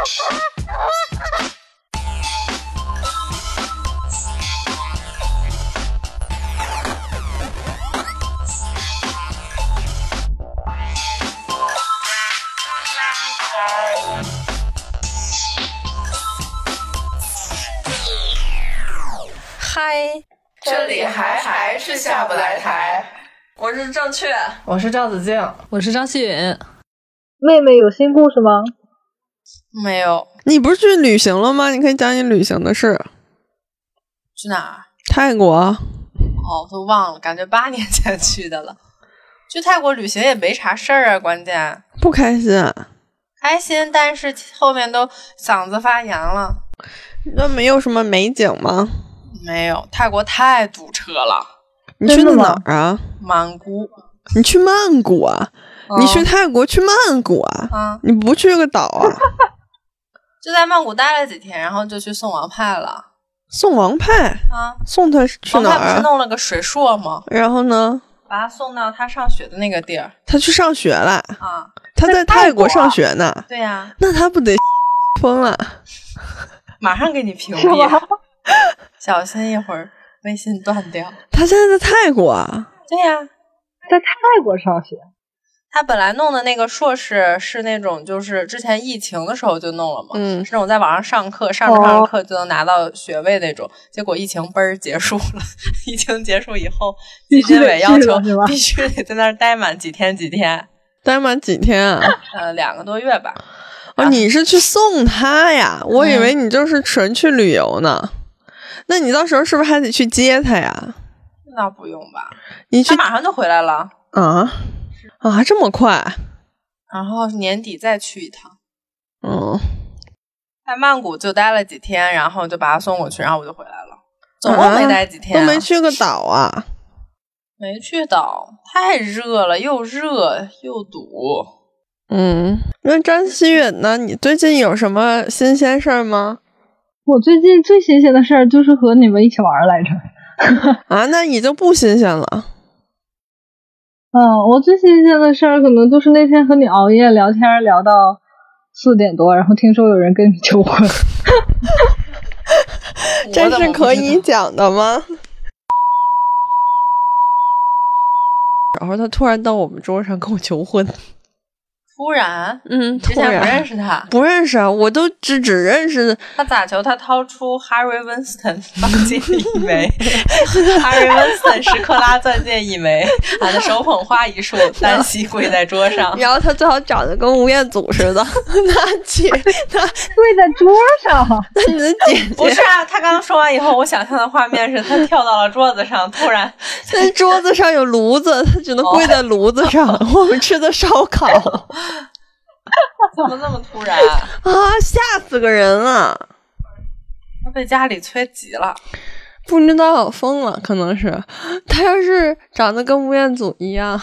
嗨，这里还还是下不来台。我是正确，我是赵子静，我是张希允。妹妹有新故事吗？没有。你不是去旅行了吗？你可以讲你旅行的事。去哪儿？泰国。哦，都忘了，感觉八年前去的了。去泰国旅行也没啥事儿啊，关键不开心。开心，但是后面都嗓子发炎了。那没有什么美景吗？没有，泰国太堵车了。你去的哪儿啊？曼谷。你去曼谷啊？你去泰国去曼谷啊？啊！你不去个岛啊？就在曼谷待了几天，然后就去送王派了。送王派啊？送他去哪儿？王派不是弄了个水硕吗？然后呢？把他送到他上学的那个地儿。他去上学了啊？他在泰国上学呢。对呀。那他不得 疯了？马上给你屏蔽。小心一会儿微信断掉。他现在在泰国啊？对呀，在泰国上学。他本来弄的那个硕士是那种，就是之前疫情的时候就弄了嘛，嗯，是那种在网上上课，上着上着课就能拿到学位那种。结果疫情嘣儿结束了，疫情结束以后，纪检委要求必须得在那儿待满几天几天，待满几天啊？呃，两个多月吧。哦，你是去送他呀？我以为你就是纯去旅游呢。那你到时候是不是还得去接他呀？那不用吧？你去马上就回来了啊？啊，这么快？然后年底再去一趟。嗯，在曼谷就待了几天，然后就把他送过去，然后我就回来了。总共没待几天、啊，都没去个岛啊？没去岛，太热了，又热又堵。嗯，那张希允呢？你最近有什么新鲜事儿吗？我最近最新鲜的事儿就是和你们一起玩来着。啊，那已经不新鲜了。嗯，我最新鲜的事儿可能就是那天和你熬夜聊天聊到四点多，然后听说有人跟你求婚，这是可以讲的吗？然后他突然到我们桌上跟我求婚。突然，嗯，之前不认识他，不认识啊，我都只只认识。他咋求？他掏出 Harry Winston 钻戒一枚，Harry Winston 十克拉钻戒一枚，俺的手捧花一束，单膝跪在桌上，然后他最好长得跟吴彦祖似的，那姐，他跪在桌上，那你的姐姐。不是啊？他刚刚说完以后，我想象的画面是他跳到了桌子上，突然。在桌子上有炉子，他只能跪在炉子上，我们吃的烧烤。怎么这么突然 啊！吓死个人了！他被家里催急了，不知道疯了，可能是他要是长得跟吴彦祖一样，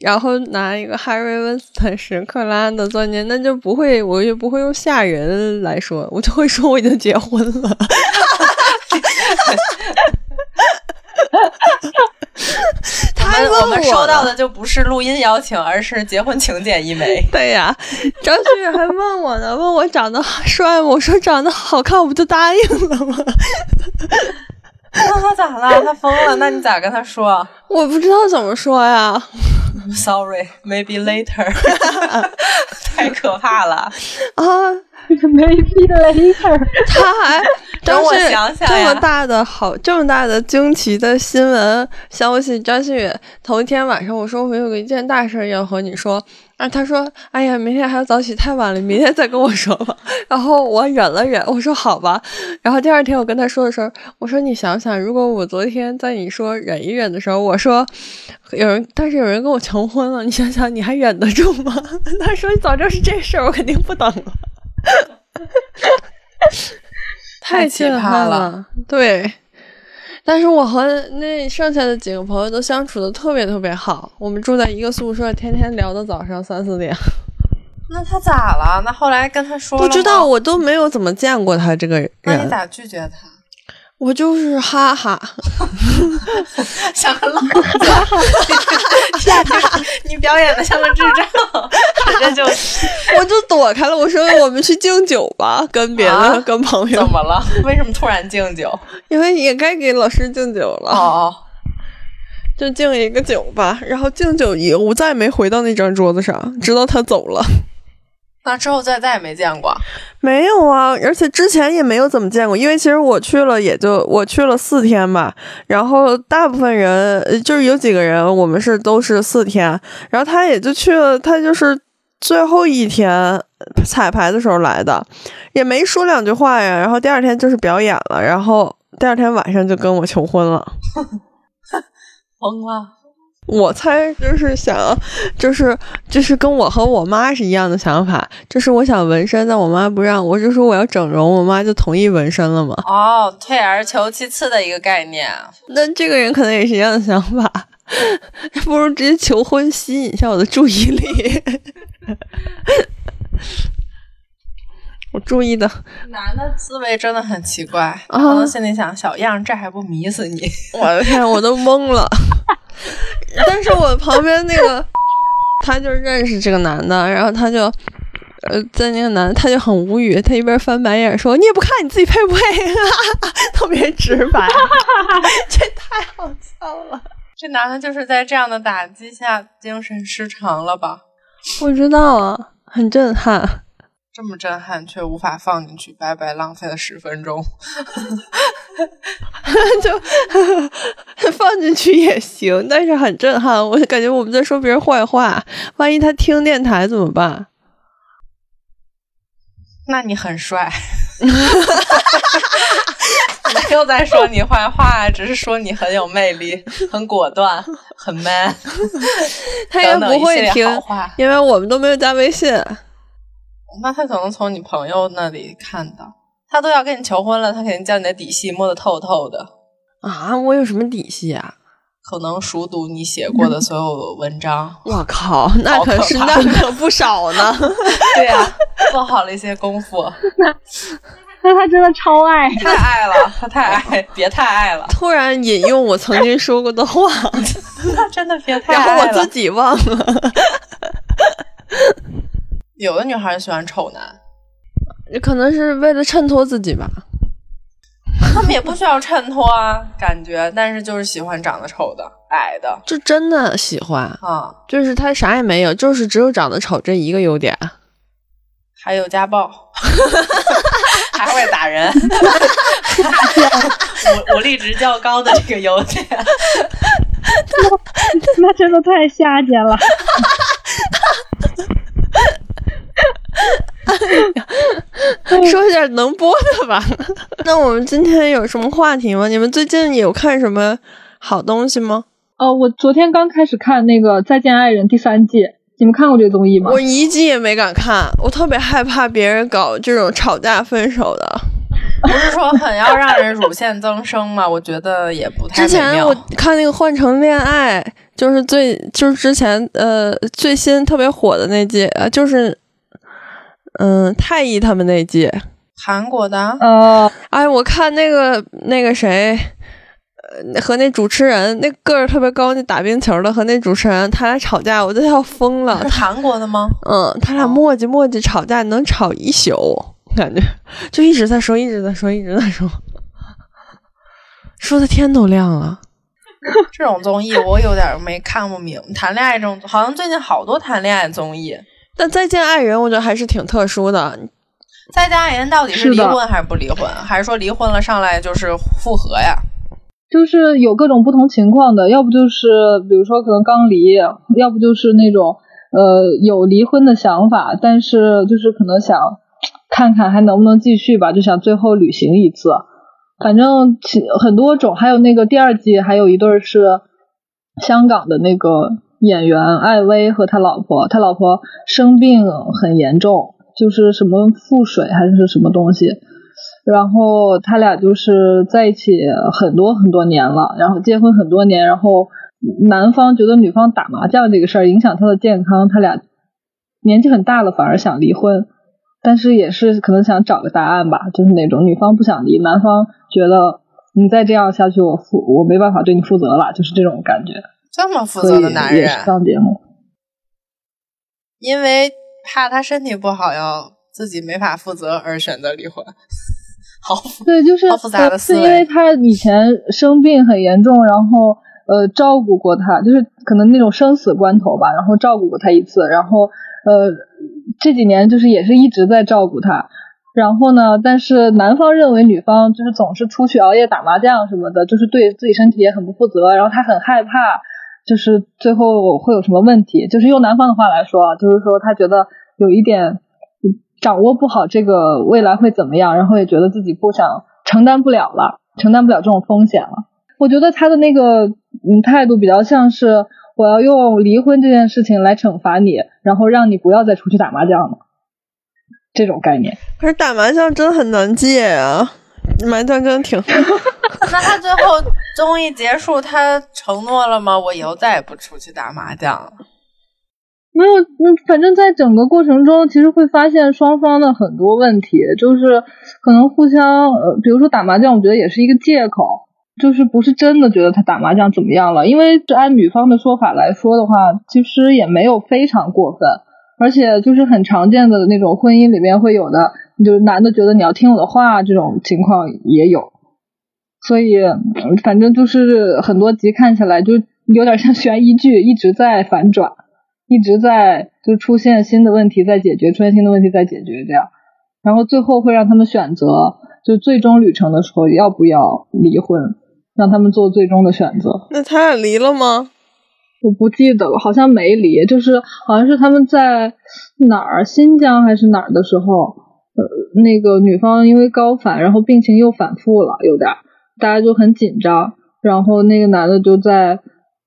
然后拿一个 Harry Winston 十克拉的钻戒，那就不会，我就不会用吓人来说，我就会说我已经结婚了。我们我们收到的就不是录音邀请，而是结婚请柬一枚。对呀，张旭还问我呢，问我长得帅吗？我说长得好看，我不就答应了吗？那他咋了？他疯了？那你咋跟他说？我不知道怎么说呀。Sorry, maybe later。太可怕了啊！Maybe later。他还等我想想这么大的好，这么大的惊奇的新闻消息，张馨予头一天晚上我说我有一件大事要和你说，啊，他说哎呀，明天还要早起，太晚了，明天再跟我说吧。然后我忍了忍，我说好吧。然后第二天我跟他说的时候，我说你想想，如果我昨天在你说忍一忍的时候，我说有人，但是有人跟我求婚了，你想想你还忍得住吗？他说早知道是这事儿，我肯定不等了。太奇葩了，对。但是我和那剩下的几个朋友都相处的特别特别好，我们住在一个宿舍，天天聊到早上三四点。那他咋了？那后来跟他说不知道，我都没有怎么见过他这个人。那你咋拒绝他？我就是哈哈，像个浪子，你表演的像个智障，这就我就躲开了。我说我们去敬酒吧，跟别的、啊跟朋友怎。么了？为什么突然敬酒？因为也该给老师敬酒了，哦，就敬一个酒吧。然后敬酒以后，我再也没回到那张桌子上，直到他走了。那之后再再也没见过。没有啊，而且之前也没有怎么见过，因为其实我去了也就我去了四天吧，然后大部分人呃就是有几个人我们是都是四天，然后他也就去了，他就是最后一天彩排的时候来的，也没说两句话呀，然后第二天就是表演了，然后第二天晚上就跟我求婚了。疯了，我猜就是想，就是就是跟我和我妈是一样的想法，就是我想纹身，但我妈不让，我就说我要整容，我妈就同意纹身了嘛。哦，退而求其次的一个概念。那这个人可能也是一样的想法，不如直接求婚吸引一下我的注意力。我注意的，男的思维真的很奇怪，啊可能心里想小样，这还不迷死你？我的天，我都懵了。但是我旁边那个，他就认识这个男的，然后他就，呃，在那个男的他就很无语，他一边翻白眼说：“你也不看你自己配不配？” 特别直白，这太好笑了。这男的就是在这样的打击下精神失常了吧？不知道啊，很震撼。这么震撼，却无法放进去，白白浪费了十分钟。就 放进去也行，但是很震撼。我感觉我们在说别人坏话，万一他听电台怎么办？那你很帅，没有在说你坏话，只是说你很有魅力、很果断、很 man。他也不会听因为我们都没有加微信。那他可能从你朋友那里看到，他都要跟你求婚了，他肯定将你的底细摸得透透的，啊，我有什么底细啊？可能熟读你写过的所有文章。我靠，那可可是怕那可不少呢。对呀、做好了一些功夫，那他真的超爱，太爱了，他太爱，别太爱了，突然引用我曾经说过的话，他真的别太爱然后。我自己忘了。有的女孩喜欢丑男，可能是为了衬托自己吧。他们也不需要衬托啊，感觉，但是就是喜欢长得丑的、矮的就真的喜欢，啊，就是他啥也没有，就是只有长得丑这一个优点。还有家暴，还会打人，武武力值较高的这个优点。那真的太下贱了。说一点能播的吧。那我们今天有什么话题吗？你们最近有看什么好东西吗？哦，我昨天刚开始看那个《再见爱人》第三季，你们看过这个综艺吗？我一季也没敢看，我特别害怕别人搞这种吵架分手的。不是说很要让人乳腺增生吗？我觉得也不太妙之前我看那个《换乘恋爱》，就是最就是之前呃最新特别火的那季，呃就是嗯太医他们那季。韩国的呃，哎，我看那个那个谁，呃，和那主持人那个儿特别高，那打冰球的和那主持人，他俩吵架，我都要疯了。是韩国的吗？嗯，他俩磨叽磨叽吵架，能吵一宿，感觉就一直在说，一直在说，一直在说，说的天都亮了。这种综艺我有点没看不明。谈恋爱这种，好像最近好多谈恋爱综艺。但再见爱人，我觉得还是挺特殊的。再见爱人到底是离婚还是不离婚？还是说离婚了上来就是复合呀？就是有各种不同情况的，要不就是比如说可能刚离，要不就是那种呃有离婚的想法，但是就是可能想看看还能不能继续吧，就想最后旅行一次。反正其很多种，还有那个第二季还有一对儿是香港的那个演员艾薇和他老婆，他老婆生病很严重，就是什么腹水还是什么东西，然后他俩就是在一起很多很多年了，然后结婚很多年，然后男方觉得女方打麻将这个事儿影响他的健康，他俩年纪很大了，反而想离婚，但是也是可能想找个答案吧，就是那种女方不想离，男方觉得你再这样下去，我负我没办法对你负责了，就是这种感觉。这么负责的男人上节目，因为怕他身体不好，要自己没法负责而选择离婚。好，对，就是好复杂的思维。是因为他以前生病很严重，然后呃照顾过他，就是可能那种生死关头吧，然后照顾过他一次，然后呃这几年就是也是一直在照顾他。然后呢，但是男方认为女方就是总是出去熬夜打麻将什么的，就是对自己身体也很不负责，然后他很害怕，就是最后会有什么问题。就是用男方的话来说，就是说他觉得有一点。掌握不好这个未来会怎么样，然后也觉得自己不想承担不了了，承担不了这种风险了。我觉得他的那个嗯态度比较像是我要用离婚这件事情来惩罚你，然后让你不要再出去打麻将了，这种概念。可是打麻将真的很难戒啊，麻将真的挺…… 那他最后综艺结束，他承诺了吗？我以后再也不出去打麻将了。没有，嗯，反正在整个过程中，其实会发现双方的很多问题，就是可能互相，呃，比如说打麻将，我觉得也是一个借口，就是不是真的觉得他打麻将怎么样了，因为就按女方的说法来说的话，其实也没有非常过分，而且就是很常见的那种婚姻里面会有的，就是男的觉得你要听我的话，这种情况也有，所以反正就是很多集看起来就有点像悬疑剧，一直在反转。一直在就出现新的问题在解决，出现新的问题在解决，这样，然后最后会让他们选择，就最终旅程的时候要不要离婚，让他们做最终的选择。那他俩离了吗？我不记得了，好像没离，就是好像是他们在哪儿，新疆还是哪儿的时候，呃，那个女方因为高反，然后病情又反复了，有点，大家就很紧张，然后那个男的就在。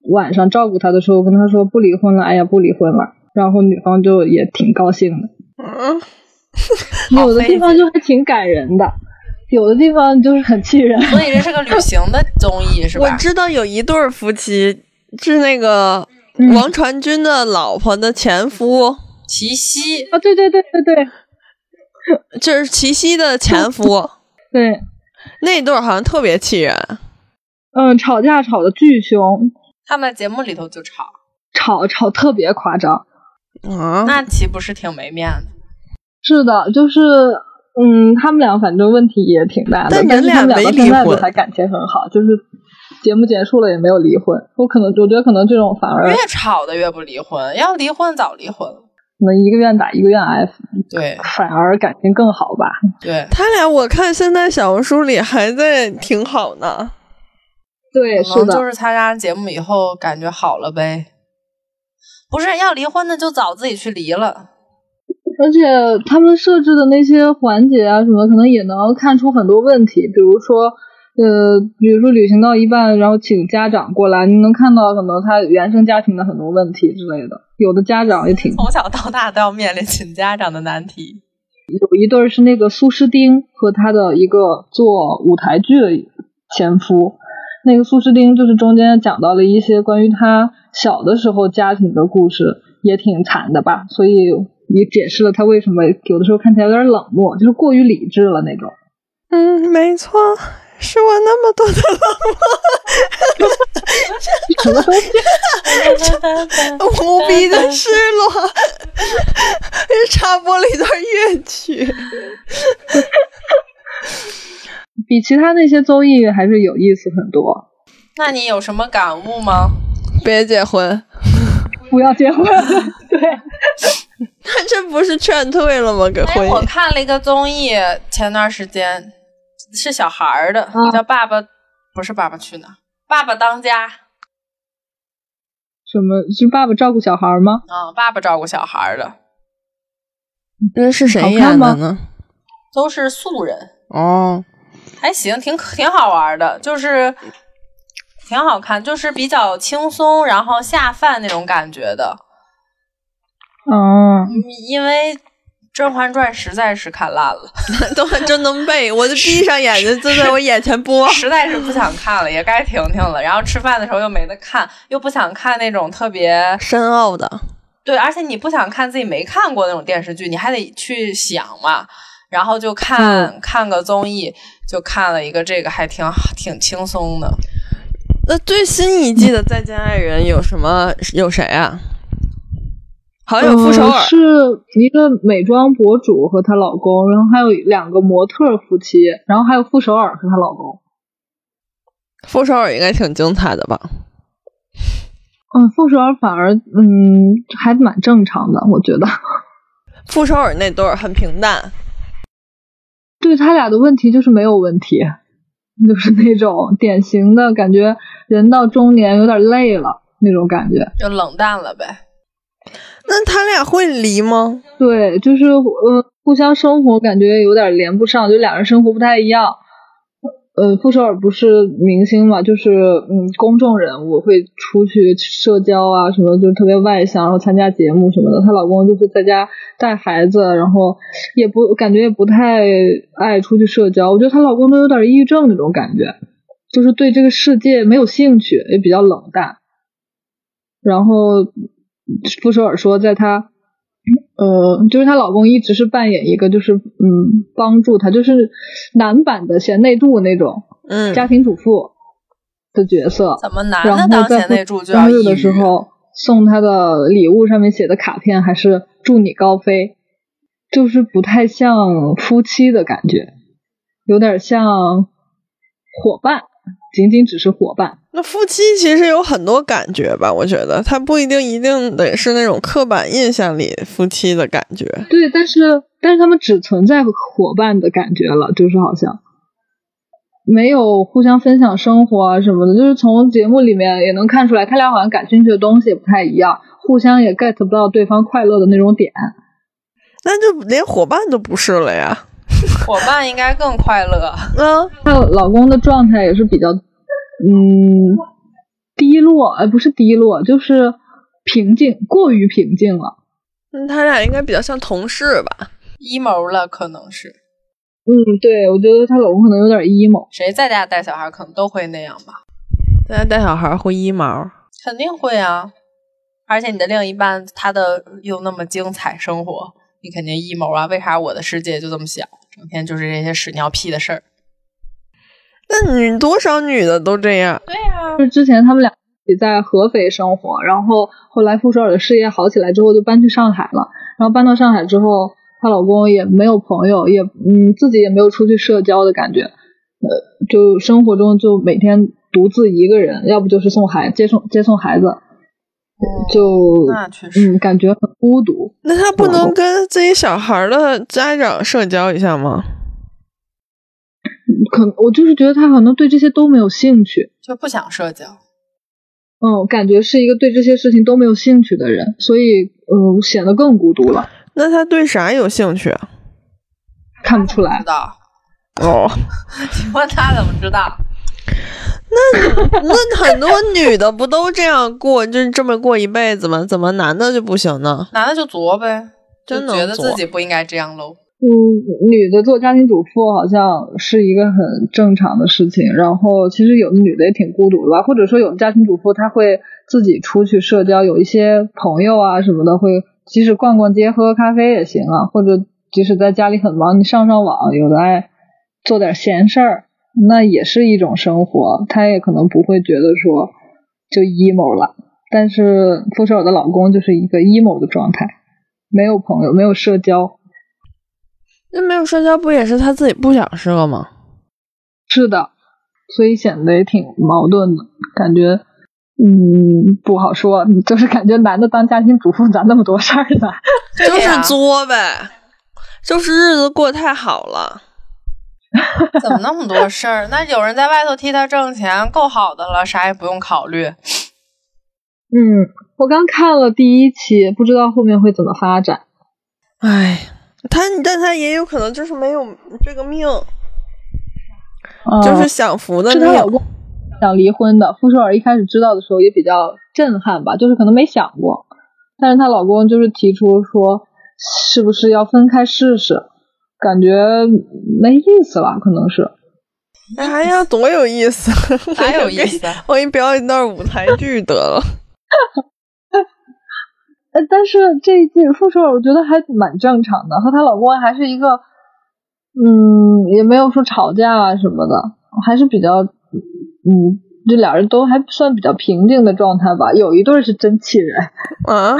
晚上照顾她的时候，跟她说不离婚了，哎呀，不离婚了。然后女方就也挺高兴的。嗯，有的地方就还挺感人的，有的地方就是很气人。所以这是个旅行的综艺是吧？我知道有一对夫妻是那个王传君的老婆的前夫齐溪啊，对对对对对，就是齐溪的前夫。对，那一对好像特别气人。嗯，吵架吵的巨凶。他们在节目里头就吵，吵吵特别夸张，啊，那岂不是挺没面子？是的，就是，嗯，他们俩反正问题也挺大的，但人俩没离婚，还感情很好，就是节目结束了也没有离婚。我可能我觉得可能这种反而越吵的越不离婚，要离婚早离婚了。可能一个愿打一个愿挨，对，反而感情更好吧？对他俩，我看现在小红书里还在挺好呢。对，是的，就是参加节目以后感觉好了呗。不是要离婚的就早自己去离了。而且他们设置的那些环节啊什么，可能也能看出很多问题。比如说，呃，比如说旅行到一半，然后请家长过来，你能看到可能他原生家庭的很多问题之类的。有的家长也挺从小到大都要面临请家长的难题。有一对是那个苏诗丁和他的一个做舞台剧的前夫。那个苏诗丁就是中间讲到了一些关于他小的时候家庭的故事，也挺惨的吧，所以也解释了他为什么有的时候看起来有点冷漠，就是过于理智了那种。嗯，没错，是我那么多的冷漠？无比的失落。插播了一段乐曲。比其他那些综艺还是有意思很多。那你有什么感悟吗？别结婚，不要结婚。对，那这不是劝退了吗？给婚姻。我看了一个综艺，前段时间是小孩儿的，叫《爸爸》，不是《爸爸去哪儿》，《爸爸当家》。什么是爸爸照顾小孩吗？啊，爸爸照顾小孩的。那是谁演的呢？都是素人。哦。还行，挺挺好玩的，就是挺好看，就是比较轻松，然后下饭那种感觉的。嗯，因为《甄嬛传》实在是看烂了，都还真能背，我就闭上眼睛就在我眼前播，实在是不想看了，也该停停了。然后吃饭的时候又没得看，又不想看那种特别深奥的，对，而且你不想看自己没看过那种电视剧，你还得去想嘛。然后就看看个综艺，就看了一个这个，还挺挺轻松的。那最新一季的《再见爱人》有什么？有谁啊？好像有傅首尔，是一个美妆博主和她老公，然后还有两个模特夫妻，然后还有傅首尔和她老公。傅首尔应该挺精彩的吧？嗯，傅首尔反而嗯还蛮正常的，我觉得。傅首尔那对儿很平淡，对他俩的问题就是没有问题，就是那种典型的感觉，人到中年有点累了那种感觉，就冷淡了呗。那他俩会离吗？对，就是呃，互相生活感觉有点连不上，就两人生活不太一样。呃，傅首尔不是明星嘛，就是嗯，公众人物会出去社交啊什么，就特别外向，然后参加节目什么的。她老公就是在家带孩子，然后也不感觉也不太爱出去社交。我觉得她老公都有点抑郁症那种感觉，就是对这个世界没有兴趣，也比较冷淡。然后。傅首尔说，在她，呃，就是她老公一直是扮演一个，就是嗯，帮助她，就是男版的贤内助那种，嗯，家庭主妇的角色。怎么男的当贤内助就要生日的时候送她的礼物上面写的卡片还是祝你高飞，就是不太像夫妻的感觉，有点像伙伴。仅仅只是伙伴，那夫妻其实有很多感觉吧？我觉得他不一定一定得是那种刻板印象里夫妻的感觉。对，但是但是他们只存在伙伴的感觉了，就是好像没有互相分享生活啊什么的。就是从节目里面也能看出来，他俩好像感兴趣的东西也不太一样，互相也 get 不到对方快乐的那种点。那就连伙伴都不是了呀。伙伴应该更快乐。嗯，还有老公的状态也是比较，嗯，低落，哎，不是低落，就是平静，过于平静了。嗯，他俩应该比较像同事吧？emo 了，可能是。嗯，对，我觉得她老公可能有点 emo。谁在家带小孩，可能都会那样吧？在家带小孩会 emo？肯定会啊！而且你的另一半，他的又那么精彩生活，你肯定 emo 啊？为啥我的世界就这么小？整天就是这些屎尿屁的事儿，那女多少女的都这样？对呀，就之前他们俩在合肥生活，然后后来傅首尔的事业好起来之后，就搬去上海了。然后搬到上海之后，她老公也没有朋友，也嗯自己也没有出去社交的感觉，呃，就生活中就每天独自一个人，要不就是送孩接送接送孩子。就那确实，嗯，感觉很孤独。那他不能跟自己小孩的家长社交一下吗？可我就是觉得他可能对这些都没有兴趣，就不想社交。嗯，感觉是一个对这些事情都没有兴趣的人，所以呃，显得更孤独了。那他对啥有兴趣啊？看不出来。知道哦？你问他怎么知道？那那很多女的不都这样过，就这么过一辈子吗？怎么男的就不行呢？男的就作呗，真觉得自己不应该这样喽。嗯，女的做家庭主妇好像是一个很正常的事情。然后其实有的女的也挺孤独的吧，或者说有的家庭主妇她会自己出去社交，有一些朋友啊什么的，会即使逛逛街、喝喝咖啡也行啊。或者即使在家里很忙，你上上网，有的爱做点闲事儿。那也是一种生活，她也可能不会觉得说就 emo 了。但是傅首尔的老公就是一个 emo 的状态，没有朋友，没有社交。那没有社交不也是他自己不想社吗？是的，所以显得也挺矛盾的感觉。嗯，不好说，就是感觉男的当家庭主妇咋那么多事儿呢？就是作呗，就是日子过太好了。怎么那么多事儿？那有人在外头替他挣钱，够好的了，啥也不用考虑。嗯，我刚看了第一期，不知道后面会怎么发展。唉，他，但他也有可能就是没有这个命，就是享福的命。是她老公想离婚的。傅首尔一开始知道的时候也比较震撼吧，就是可能没想过，但是她老公就是提出说，是不是要分开试试？感觉没意思了，可能是。哎呀，多有意思！哪有 意思，我给你表演一段舞台剧得了。但是这一季傅首尔我觉得还蛮正常的，和她老公还是一个嗯，也没有说吵架啊什么的，还是比较，嗯，这俩人都还算比较平静的状态吧。有一对是真气人 啊，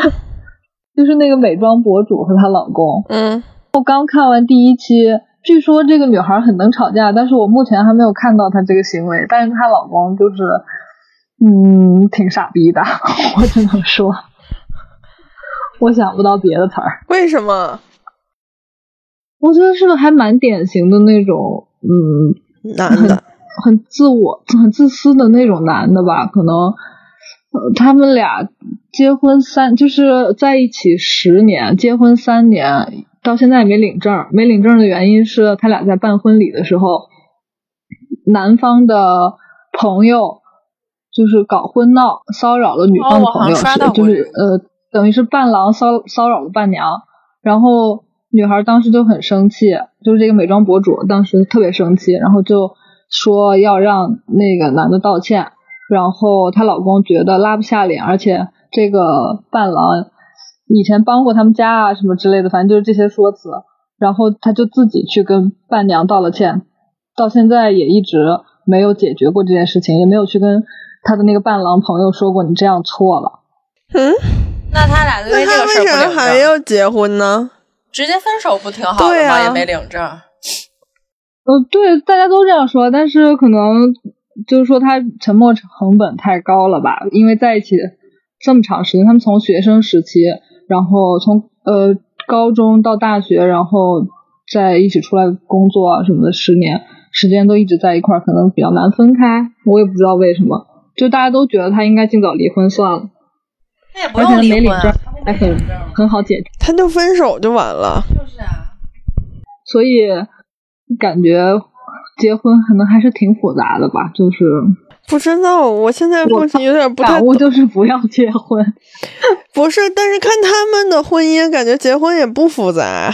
就是那个美妆博主和她老公。嗯，我刚看完第一期，据说这个女孩很能吵架，但是我目前还没有看到她这个行为。但是她老公就是，嗯，挺傻逼的，我只能说，我想不到别的词儿。为什么？我觉得是个还蛮典型的那种，嗯，男的，很自我、很自私的那种男的吧？可能，呃，他们俩结婚三，就是在一起十年，结婚三年，到现在也没领证。没领证的原因是他俩在办婚礼的时候，男方的朋友就是搞婚闹，骚扰了女方朋友，是就是呃，等于是伴郎骚骚扰了伴娘，然后。女孩当时就很生气，就是这个美妆博主当时特别生气，然后就说要让那个男的道歉，然后她老公觉得拉不下脸，而且这个伴郎以前帮过他们家啊什么之类的，反正就是这些说辞，然后他就自己去跟伴娘道了歉，到现在也一直没有解决过这件事情，也没有去跟他的那个伴郎朋友说过你这样错了。嗯，那他俩那他为啥还要结婚呢？直接分手不挺好的吗？也没领证。呃，对，大家都这样说，但是可能就是说他沉默成本太高了吧？因为在一起这么长时间，他们从学生时期，然后从呃高中到大学，然后在一起出来工作啊什么的，十年时间都一直在一块儿，可能比较难分开。我也不知道为什么，就大家都觉得他应该尽早离婚算了。那也不用离婚。还很很好解决，他就分手就完了。就是啊，所以感觉结婚可能还是挺复杂的吧。就是不知道，我现在目前有点不太懂，就是 不要结婚。不是，但是看他们的婚姻，感觉结婚也不复杂。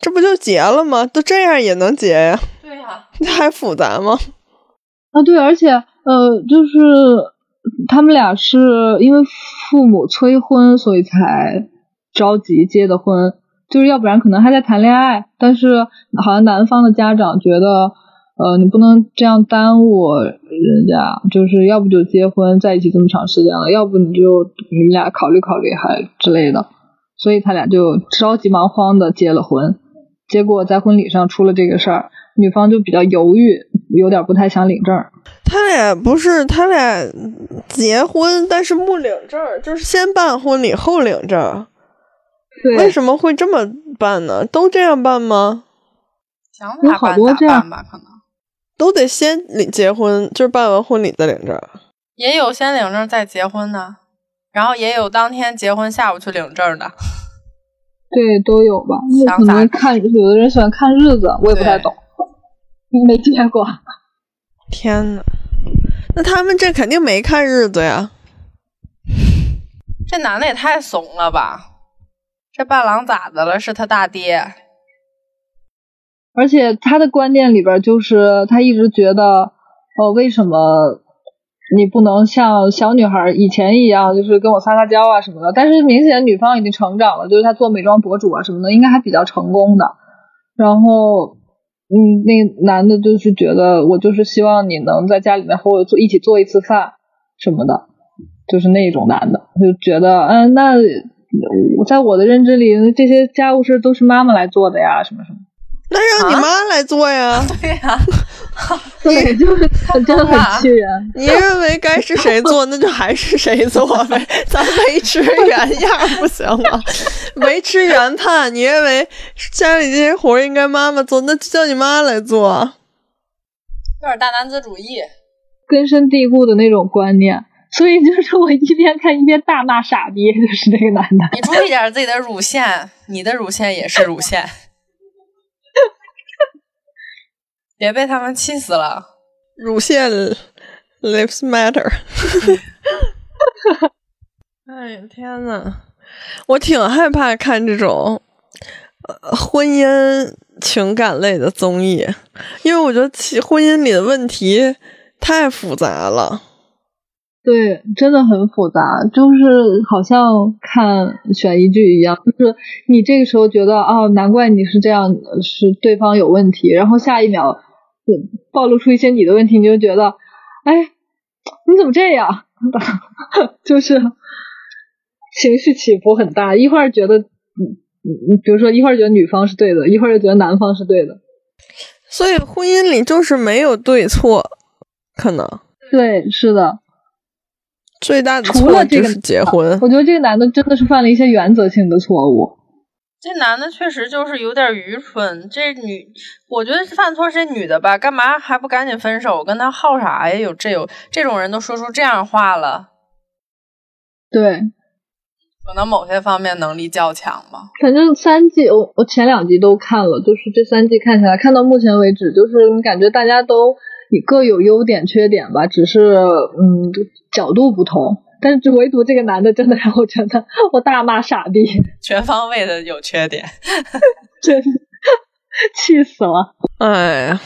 这不就结了吗？都这样也能结呀？对呀，还复杂吗？啊，对，而且呃，就是。他们俩是因为父母催婚，所以才着急结的婚，就是要不然可能还在谈恋爱。但是好像男方的家长觉得，呃，你不能这样耽误人家，就是要不就结婚，在一起这么长时间了，要不你就你们俩考虑考虑还之类的。所以他俩就着急忙慌的结了婚，结果在婚礼上出了这个事儿，女方就比较犹豫，有点不太想领证。他俩不是他俩结婚，但是不领证，就是先办婚礼后领证。对，为什么会这么办呢？都这样办吗？想咋办咋办吧，可能都得先领结婚，就是办完婚礼再领证。也有先领证再结婚的，然后也有当天结婚下午去领证的。对，都有吧？可能看有的人喜欢看日子，我也不太懂，没见过。天呐，那他们这肯定没看日子呀！这男的也太怂了吧！这伴郎咋的了？是他大爹。而且他的观念里边就是，他一直觉得，哦，为什么你不能像小女孩以前一样，就是跟我撒撒娇啊什么的？但是明显女方已经成长了，就是他做美妆博主啊什么的，应该还比较成功的。然后。嗯，那男的就是觉得我就是希望你能在家里面和我做一起做一次饭什么的，就是那种男的，就觉得嗯，那在我的认知里，这些家务事都是妈妈来做的呀，什么什么。那让你妈来做呀？对呀，对，就是真的很气人。你认为该是谁做，那就还是谁做呗，咱维持原样不行吗？维持原判。你认为家里这些活应该妈妈做，那就叫你妈来做。有点大男子主义，根深蒂固的那种观念。所以就是我一边看一边大骂傻逼，就是这个男的。你注意点自己的乳腺，你的乳腺也是乳腺。别被他们气死了！乳腺 lives matter。哎呀天呐，我挺害怕看这种呃婚姻情感类的综艺，因为我觉得其婚姻里的问题太复杂了。对，真的很复杂，就是好像看悬疑剧一样，就是你这个时候觉得哦，难怪你是这样，是对方有问题，然后下一秒暴露出一些你的问题，你就觉得，哎，你怎么这样？就是情绪起伏很大，一会儿觉得，嗯嗯，比如说一会儿觉得女方是对的，一会儿又觉得男方是对的，所以婚姻里就是没有对错，可能对，是的。最大的除了这个结婚，我觉得这个男的真的是犯了一些原则性的错误。这男的确实就是有点愚蠢。这女，我觉得犯错是女的吧？干嘛还不赶紧分手？跟他耗啥呀？有这有这种人都说出这样话了。对，可能某些方面能力较强吧。反正三季，我我前两集都看了，就是这三季看下来，看到目前为止，就是你感觉大家都你各有优点缺点吧，只是嗯角度不同。但是，唯独这个男的，真的让我觉得 我大骂傻逼，全方位的有缺点，真气死了！哎呀，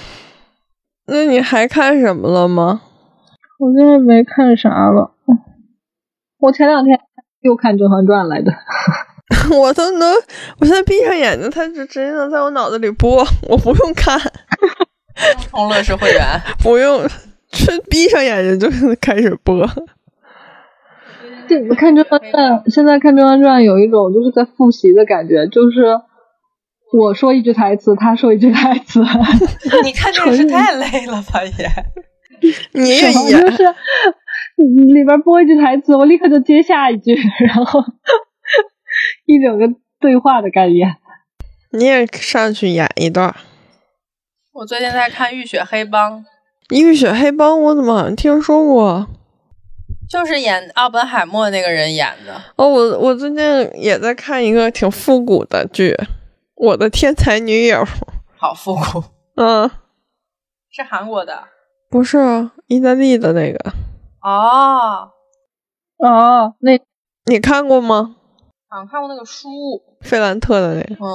那你还看什么了吗？我真的没看啥了。我前两天又看《甄嬛传》来的，我都能，我现在闭上眼睛，它就直接能在我脑子里播，我不用看。充乐视会员，不用，是闭上眼睛就开始播。看《甄嬛传》，现在看《甄嬛传》有一种就是在复习的感觉，就是我说一句台词，他说一句台词。你看电视太累了吧也？你也就是里边播一句台词，我立刻就接下一句，然后一整个对话的概念。你也上去演一段。我最近在看《浴血黑帮》。《浴血黑帮》我怎么好像听说过？就是演奥本海默那个人演的。哦，我我最近也在看一个挺复古的剧，《我的天才女友》，好复古，嗯，是韩国的，不是啊，意大利的那个，哦。哦，那你看过吗？好像看过那个书，费兰特的那个，嗯，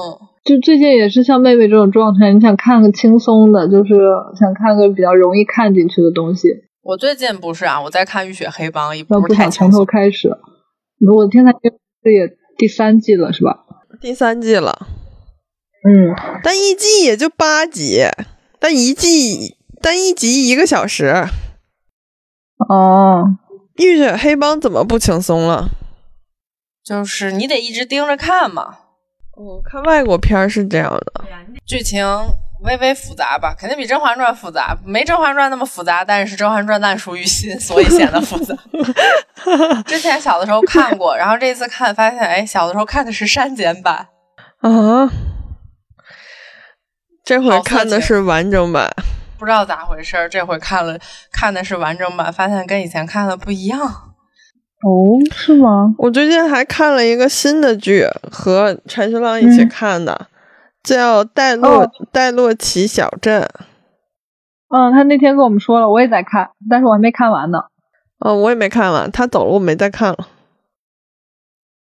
就最近也是像妹妹这种状态，你想看个轻松的，就是想看个比较容易看进去的东西。我最近不是啊，我在看《浴血黑帮》，也不是太从头开始。我的天才这也第三季了是吧？第三季了。嗯，但一季也就八集，但一季但一集一个小时。哦，《浴血黑帮》怎么不轻松了？就是你得一直盯着看嘛。我看外国片是这样的，剧情。微微复杂吧，肯定比《甄嬛传》复杂，没《甄嬛传》那么复杂，但是《甄嬛传》烂熟于心，所以显得复杂。之前小的时候看过，然后这次看发现，哎，小的时候看的是删减版啊，这回看的是完整版，不知道咋回事这回看了看的是完整版，发现跟以前看的不一样。哦，是吗？我最近还看了一个新的剧，和陈学浪一起看的。叫戴洛戴洛奇小镇。嗯，他那天跟我们说了，我也在看，但是我还没看完呢。嗯，我也没看完，他走了，我没再看了。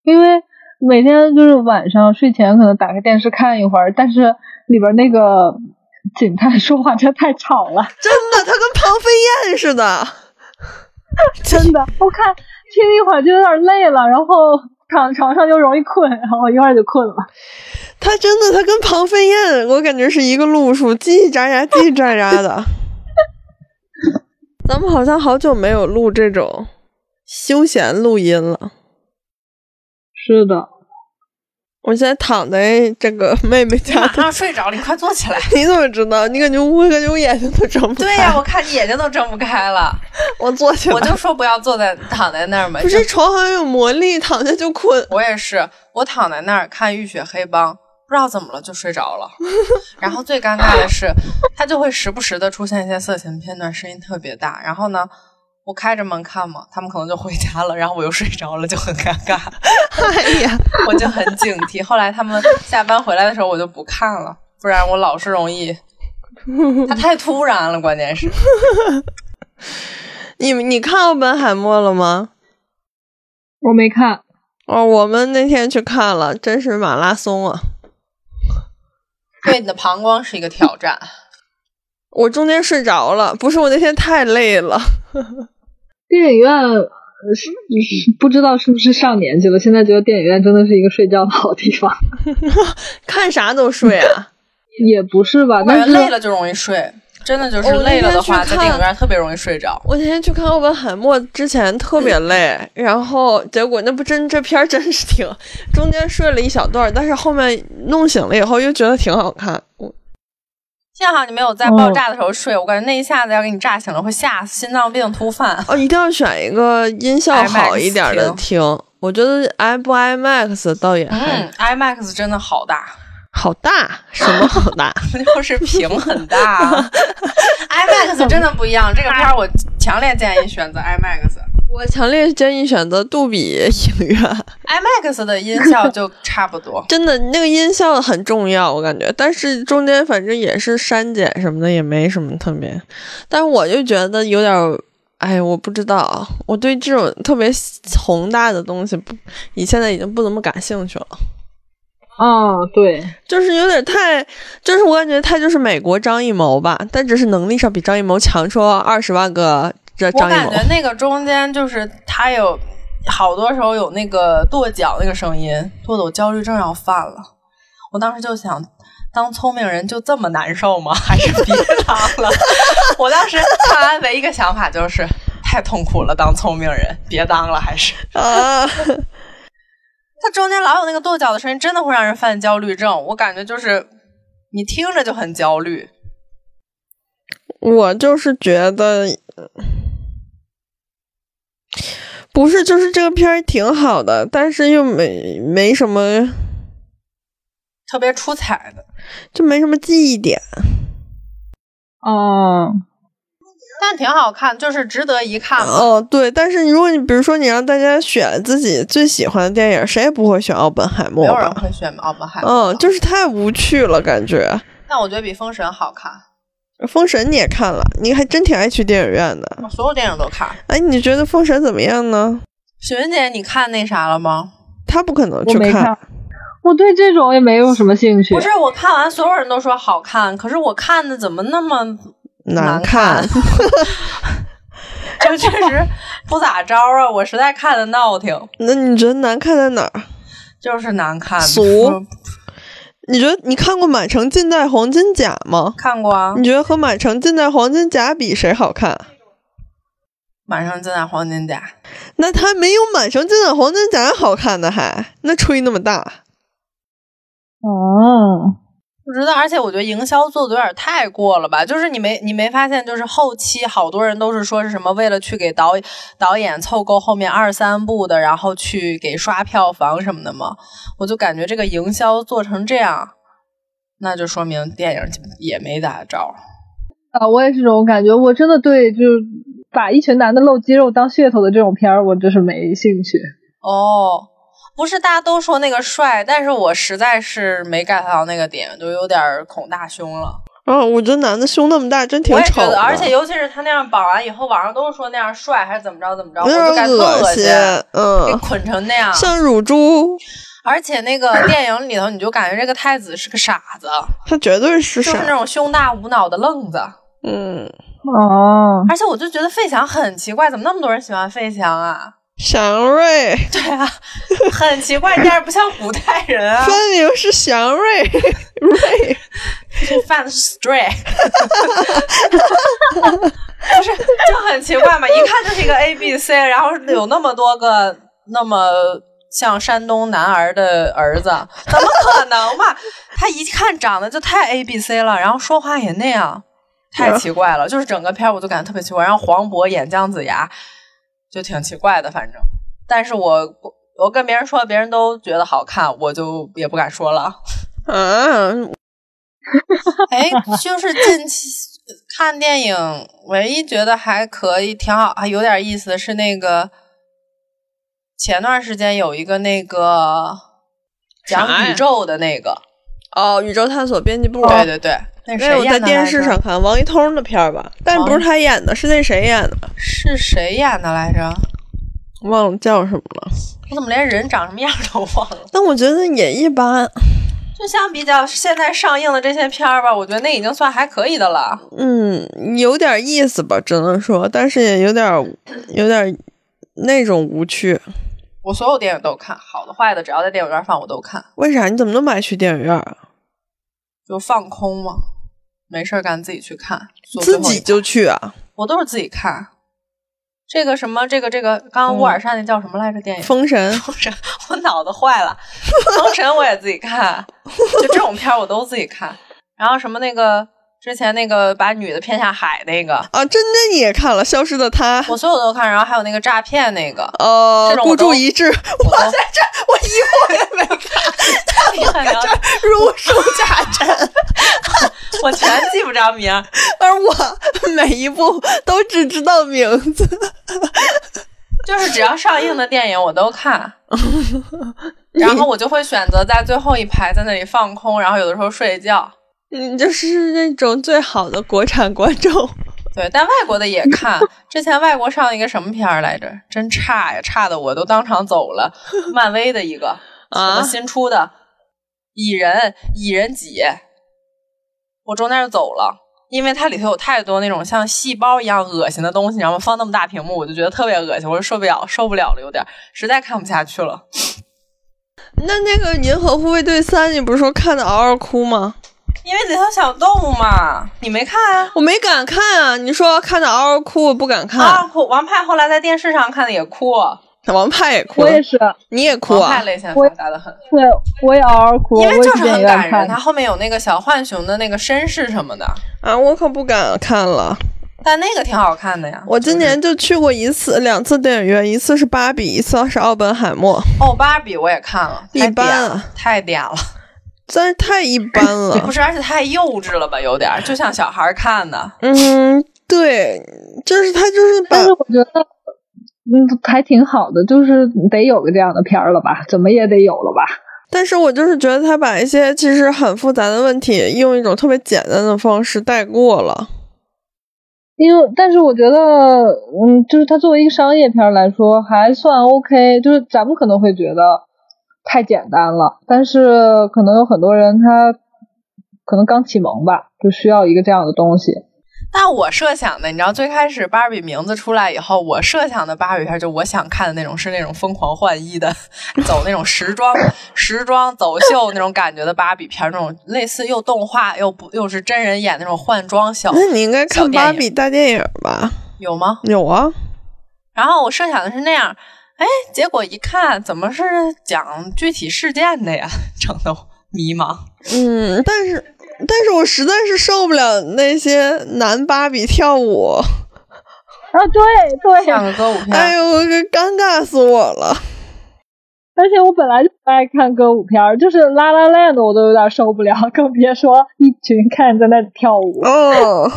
因为每天就是晚上睡前可能打开电视看一会儿，但是里边那个警探说话真太吵了，真的，他跟庞飞燕似的。真的，我看听一会儿就有点累了，然后躺床上又容易困，然后一会儿就困了。他真的，他跟庞飞燕，我感觉是一个路数，叽叽喳喳，叽叽喳喳的。咱们好像好久没有录这种休闲录音了。是的，我现在躺在这个妹妹家，马上睡着了，你快坐起来。你怎么知道？你感觉我感觉我眼睛都睁不开。对呀，我看你眼睛都睁不开了。我坐起来，我就说不要坐在躺在那儿嘛。不是床好像有魔力，躺下就困。我也是，我躺在那儿看《浴血黑帮》。不知道怎么了就睡着了，然后最尴尬的是，他就会时不时的出现一些色情片段，声音特别大。然后呢，我开着门看嘛，他们可能就回家了，然后我又睡着了，就很尴尬。哎呀，我就很警惕。后来他们下班回来的时候，我就不看了，不然我老是容易。他太突然了，关键是。你你看奥本海默了吗？我没看。哦，我们那天去看了，真是马拉松啊。对你的膀胱是一个挑战。我中间睡着了，不是我那天太累了。电影院是不知道是不是上年纪了，现在觉得电影院真的是一个睡觉的好地方。看啥都睡啊？也不是吧，感但是觉累了就容易睡，真的就是累了的话，在电影院特别容易睡着。我那天去看《奥本海默》之前特别累，然后结果那不真这片儿真是挺，中间睡了一小段儿，但是后面弄醒了以后又觉得挺好看。我幸好你没有在爆炸的时候睡，我感觉那一下子要给你炸醒了，会吓死，心脏病突犯。哦，一定要选一个音效好一点的听。我觉得 i 不 IMAX 倒也还嗯，IMAX 真的好大，好大，什么好大？就是屏很大。IMAX 真的不一样，这个片儿我强烈建议选择 IMAX。我强烈建议选择杜比影院，IMAX 的音效就差不多。真的那个音效很重要，我感觉。但是中间反正也是删减什么的，也没什么特别。但是我就觉得有点儿，哎，我不知道，我对这种特别宏大的东西不，你现在已经不怎么感兴趣了。啊，对，就是有点太，就是我感觉他就是美国张艺谋吧，但只是能力上比张艺谋强出二十万个这我张艺谋感觉。那个中间就是他有好多时候有那个跺脚那个声音，跺的我焦虑症要犯了。我当时就想，当聪明人就这么难受吗？还是别当了？我当时看完唯一一个想法就是，太痛苦了，当聪明人别当了，还是。啊，它中间老有那个跺脚的声音，真的会让人犯焦虑症。我感觉就是你听着就很焦虑。我就是觉得，不是，就是这个片儿挺好的，但是又没没什么，特别出彩的，就没什么记忆点。哦，但挺好看，就是值得一看嘛。哦，对，但是如果你比如说你让大家选自己最喜欢的电影，谁也不会选《奥本海默没》有人？会选奥本海默。嗯，就是太无趣了，感觉。但我觉得比《封神》好看，封神你也看了，你还真挺爱去电影院的。我所有电影都看。哎，你觉得封神怎么样呢？雪云姐，你看那啥了吗？他不可能去我看，我对这种也没有什么兴趣。不是，我看完所有人都说好看，可是我看的怎么那么难看。就 确实不咋着啊！我实在看的闹挺，那你觉得难看在哪儿？就是难看。俗你觉得你看过《满城尽带黄金甲》吗？看过啊，你觉得和《满城尽带黄金甲》比谁好看？满城尽带黄金甲。那他没有《满城尽带黄金甲》好看的还，那吹那么大。哦，不知道，而且我觉得营销做的有点太过了吧？就是你没你没发现，就是后期好多人都是说是什么为了去给导导演凑够后面二三部的，然后去给刷票房什么的吗。我就感觉这个营销做成这样，那就说明电影也没咋着。啊，我也是这种感觉。我真的对就是把一群男的露肌肉当噱头的这种片儿，我就是没兴趣。哦，不是大家都说那个帅，但是我实在是没 get 到那个点，就有点恐大胸了。嗯，我觉得男的胸那么大真挺我也丑的，觉得，而且尤其是他那样绑完以后，网上都是说那样帅还是怎么着怎么着，我就感觉特恶心，嗯。给嗯，捆成那样。像乳猪，而且那个电影里头，你就感觉这个太子是个傻子，他绝对是傻就是那。种胸大无脑的愣子。嗯，哦，而且我就觉得费翔很奇怪，怎么那么多人喜欢费翔啊？祥瑞，对啊，很奇怪，但是不像古代人啊。分明是祥瑞，瑞。这犯的是 stray，不是就很奇怪嘛？一看就是一个 A B C，然后有那么多个那么像山东男儿的儿子，怎么可能嘛？他一看长得就太 A B C 了，然后说话也那样，太奇怪了。就是整个片儿我都感觉特别奇怪。然后黄渤演姜子牙就挺奇怪的，反正，但是我我跟别人说，别人都觉得好看，我就也不敢说了。嗯，哎，就是近期看电影，唯一觉得还可以、挺好、还有点意思的是那个前段时间有一个那个讲宇宙的那个，哦，宇宙探索编辑部。对对对，那谁我在电视上看王一通的片儿吧，但不是他演的，是那谁演的，是谁演的来着？忘了叫什么了。我怎么连人长什么样都忘了？但我觉得也一般。就相比较现在上映的这些片儿吧，我觉得那已经算还可以的了。嗯，有点意思吧，只能说，但是也有点有点那种无趣。我所有电影都看，好的坏的，只要在电影院放我都看。为啥？你怎么那么爱去电影院啊？就放空嘛，没事干自己去看，坐自己就去啊？我都是自己看。这个什么，这个这个，刚刚乌尔善那叫什么来着？电影《封神封神》，我脑子坏了。封神我也自己看，就这种片儿我都自己看。然后什么那个之前那个把女的骗下海那个，啊，真的你也看了《消失的她》？我所有都看。然后还有那个诈骗那个，呃孤注一掷，我在这，我一部也没看，你很了解，如数家珍，我全记不着名儿。而我每一部都只知道名字。就是只要上映的电影我都看，然后我就会选择在最后一排在那里放空，然后有的时候睡觉。你就是那种最好的国产观众。对，但外国的也看。之前外国上一个什么片儿来着？真差呀，差的我都当场走了。漫威的一个什么啊新出的蚁人，蚁人几？我中间就走了，因为它里头有太多那种像细胞一样恶心的东西，然后放那么大屏幕，我就觉得特别恶心，我就受不了，受不了了，有点实在看不下去了。那那个《银河护卫队三》，你不是说看的嗷嗷哭吗？因为里头小动物嘛，你没看啊？我没敢看啊！你说看的嗷嗷哭，我不敢看。啊，哭！王派后来在电视上看的也哭，王派也哭，我也是，你也哭啊？王派泪腺发达的很，对，我也嗷嗷哭，因为就是很感人。他。后面有那个小浣熊的那个身世什么的，啊，我可不敢看了。但那个挺好看的呀。我今年就去过一次、两次电影院，一次是芭比，一次是奥本海默，哦，芭比我也看了，一太点了般啊，太嗲了，但是太一般了 不。是，而且太幼稚了吧，有点儿就像小孩儿看的。嗯，对，就是他就是把但是我觉得，嗯，还挺好的，就是得有个这样的片儿了吧？怎么也得有了吧？但是我就是觉得他把一些其实很复杂的问题，用一种特别简单的方式带过了。因为，但是我觉得，嗯，就是他作为一个商业片来说，还算 OK。就是咱们可能会觉得太简单了，但是可能有很多人他可能刚启蒙吧，就需要一个这样的东西。那我设想的，你知道，最开始芭比名字出来以后，我设想的芭比片，就我想看的那种是那种疯狂换衣的，走那种时装、时装走秀那种感觉的芭比片，那种类似又动画又不又是真人演那种换装小，那你应该看芭比大电影吧？有吗？有啊，然后我设想的是那样，哎，结果一看，怎么是讲具体事件的呀？整的迷茫。嗯，但是但是我实在是受不了那些男芭比跳舞，啊，对对，像个歌舞片，哎呦，我给尴尬死我了。而且我本来就不爱看歌舞片儿，就是《拉拉 La Land》我都有点受不了，更别说一群看人在那里跳舞。哦，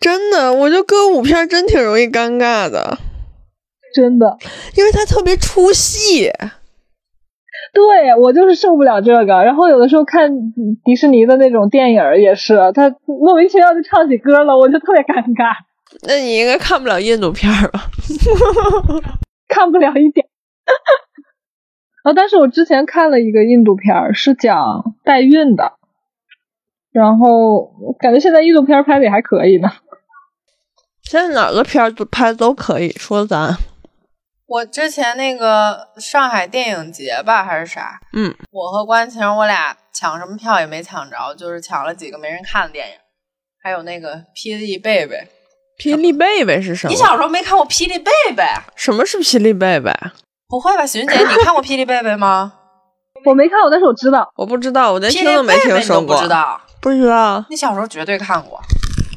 真的，我觉得歌舞片真挺容易尴尬的，真的，因为他特别出戏。对我就是受不了这个。然后有的时候看迪士尼的那种电影儿也是，他莫名其妙就唱起歌了，我就特别尴尬，那你应该看不了印度片吧？看不了一点。啊！但是我之前看了一个印度片，是讲代孕的，然后感觉现在印度片拍的也还可以呢。现在哪个片儿都拍都可以，说咱我之前那个上海电影节吧，还是啥？嗯，我和关晴我俩抢什么票也没抢着，就是抢了几个没人看的电影，还有那个《霹雳贝贝》。霹雳贝贝是什么？你小时候没看过《霹雳贝贝》？什么是霹雳贝贝？不会吧，许云姐，你看过《霹雳贝贝》吗？我没看过，但是我知道。我不知道，我连听都没听说过。不知道？不知道，你小时候绝对看过，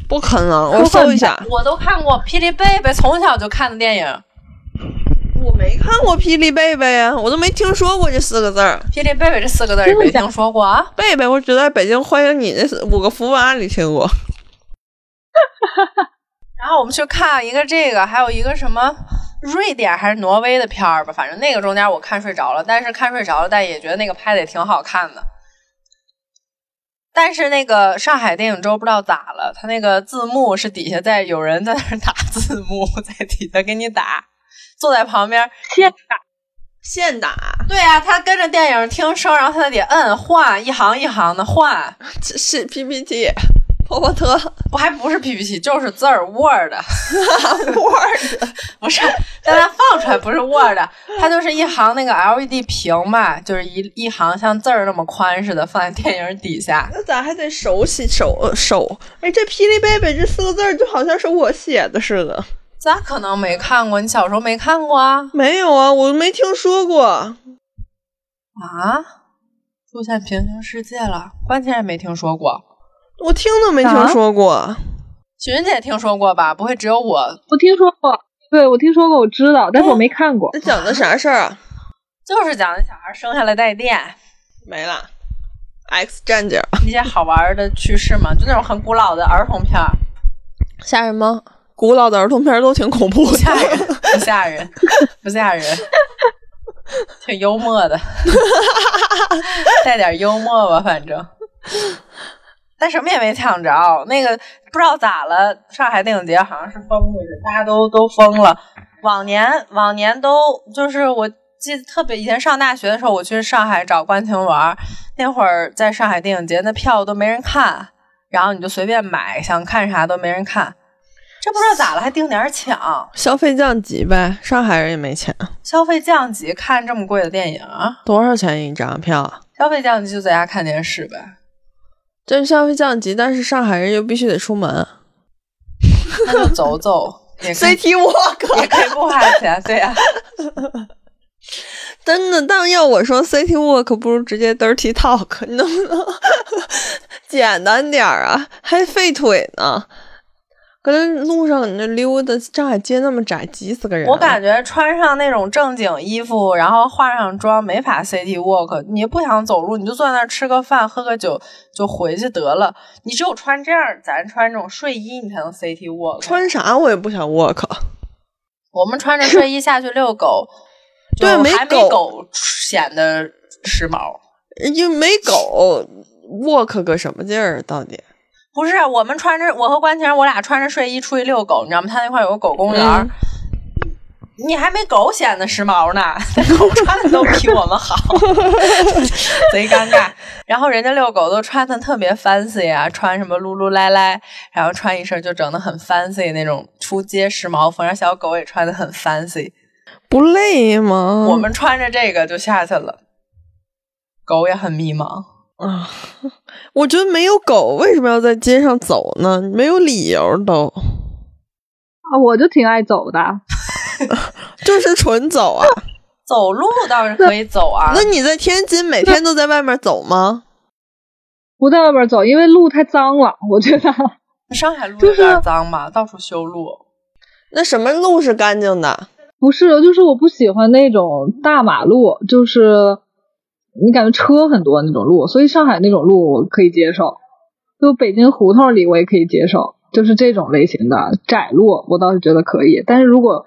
不可能，我搜一下。我都看过《霹雳贝贝》，从小就看的电影。我没看过霹雳贝贝呀，我都没听说过这四个字儿。《霹雳贝贝》这四个字儿你没听说过啊？贝贝，我只在北京欢迎你那五个福娃里听过。然后我们去看一个这个，还有一个什么瑞典还是挪威的片儿吧，反正那个中间我看睡着了，但是看睡着了，但也觉得那个拍的也挺好看的。但是那个上海电影周不知道咋了，他那个字幕是底下在有人在那儿打字幕，在底下给你打，坐在旁边现打现打，对啊，他跟着电影听声，然后他得摁换，一行一行的换。这是 PPT。泡泡特不还不是 PPT，就是字儿 Word。Word，不是，但它放出来不是 Word，它就是一行那个 LED 屏嘛，就是一一行像字儿那么宽似的，放在电影底下。那咋还得手写手呃手？哎，这霹雳贝贝这四个字儿就好像是我写的似的。咋可能没看过？你小时候没看过啊？没有啊，我没听说过。啊？出现平行世界了？关键也没听说过。我听都没听说过。许云姐听说过吧？不会只有我？我听说过，对我听说过，我知道，但是我没看过。那讲的啥事儿啊？就是讲的小孩生下来带电，没了。X 战警一些好玩的趣事嘛，就那种很古老的儿童片儿。吓人吗？古老的儿童片都挺恐怖的。吓人，不吓人，不吓人，挺幽默的，带点幽默吧，反正。但什么也没抢着，那个不知道咋了，上海电影节好像是封的，大家都都疯了。往年往年都就是我记得特别，以前上大学的时候，我去上海找关晴玩，那会儿在上海电影节，那票都没人看，然后你就随便买，想看啥都没人看。这不知道咋了，还定点抢，消费降级呗，上海人也没钱。消费降级看这么贵的电影，多少钱一张票啊？消费降级就在家看电视呗。这消费降级，但是上海人又必须得出门，那就走走，也可以 City Walk 也可以不花钱，对呀、真的，但要我说，City Walk 不如直接 Dirty Talk，你能不能 简单点儿啊？还费腿呢。路上你那溜达，上海街那么窄，挤死个人。我感觉穿上那种正经衣服，然后化上妆，没法 City Walk。你不想走路，你就坐在那儿吃个饭，喝个酒就回去得了。你只有穿这样，咱穿这种睡衣，你才能 City Walk。穿啥我也不想 walk。我们穿着睡衣下去遛狗，对没狗显得时髦。因为没狗，walk 个什么劲儿？到底？不是，我们穿着，我和关晴，我俩穿着睡衣出去遛狗，你知道吗？他那块有个狗公园，嗯你还没狗显得时髦呢，狗穿的都比我们好，贼尴尬。然后人家遛狗都穿的特别 fancy 啊，穿什么噜噜来来，然后穿一身就整的很 fancy 那种出街时髦风，然后小狗也穿的很 fancy。不累吗？我们穿着这个就下去了，狗也很迷茫。啊，我觉得没有狗为什么要在街上走呢？没有理由都，啊，我就挺爱走的。就是纯走啊。走路倒是可以走啊，那你在天津每天都在外面走吗？不在外边走，因为路太脏了，我觉得。上海路就是有点脏吧，到处修路。那什么路是干净的？不是，就是我不喜欢那种大马路，就是你感觉车很多那种路，所以上海那种路我可以接受，就北京胡同里我也可以接受，就是这种类型的窄路我倒是觉得可以，但是如果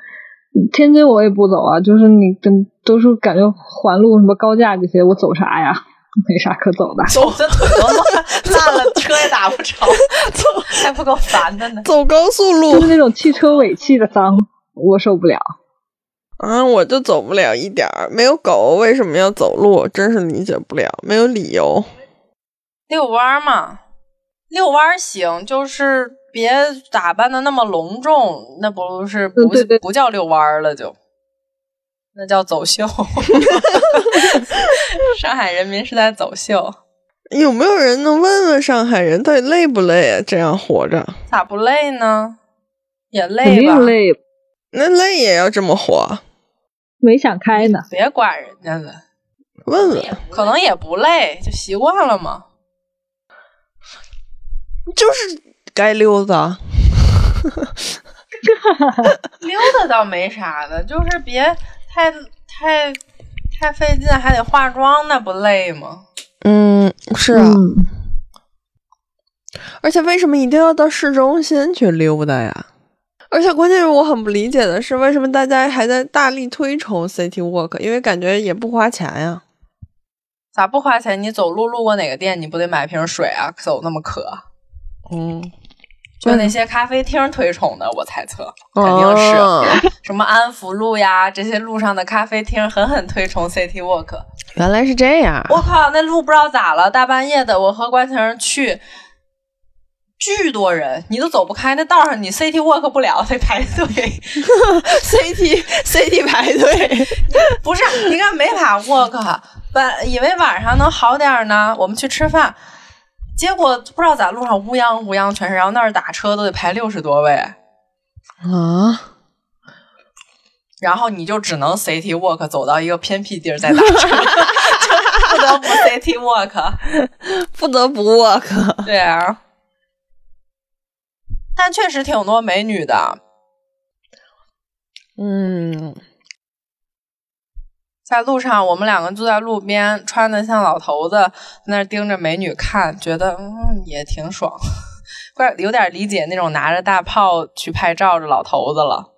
天津我也不走啊，就是你跟都是感觉环路什么高架这些，我走啥呀？没啥可走的。走的腿都烂烂了，车也打不着，走还不够烦的呢。走高速路就路是那种汽车尾气的脏，我受不了。啊，我就走不了一点儿。没有狗为什么要走路？真是理解不了，没有理由。遛弯儿嘛，遛弯儿行，就是别打扮的那么隆重，那不是不、嗯对对不叫遛弯儿了就，那叫走秀。上海人民是在走秀，有没有人能问问上海人到底累不累啊？这样活着，咋不累呢？也累吧？定累，那累也要这么活？没想开呢。别管人家了，问问，可能也不累，就习惯了嘛。就是该溜达。溜达倒没啥的，就是别太太太费劲，还得化妆，那不累吗？嗯，是啊。嗯，而且为什么一定要到市中心去溜达呀？而且关键是我很不理解的是，为什么大家还在大力推崇 City Walk？因为感觉也不花钱呀。咋不花钱？你走路路过哪个店，你不得买瓶水啊？走那么渴，嗯，就那些咖啡厅推崇的，我猜测肯定是、哦什么安福路呀，这些路上的咖啡厅狠狠推崇 City Walk。原来是这样。我靠，那路不知道咋了，大半夜的，我和关晴儿去，巨多人，你都走不开，那道上你 CT walk 不了，得排队。CT CT 排队，不是，你看没法 walk，本以为晚上能好点儿呢，我们去吃饭，结果不知道咋路上乌泱乌泱全是，然后那儿打车都得排六十多位，啊，然后你就只能 CT walk 走到一个偏僻地儿再打车，就 不得不 CT walk。不得不 walk。对啊，但确实挺多美女的，嗯，在路上我们两个坐在路边，穿的像老头子，在那盯着美女看，觉得嗯也挺爽，怪 有点理解那种拿着大炮去拍照的老头子了。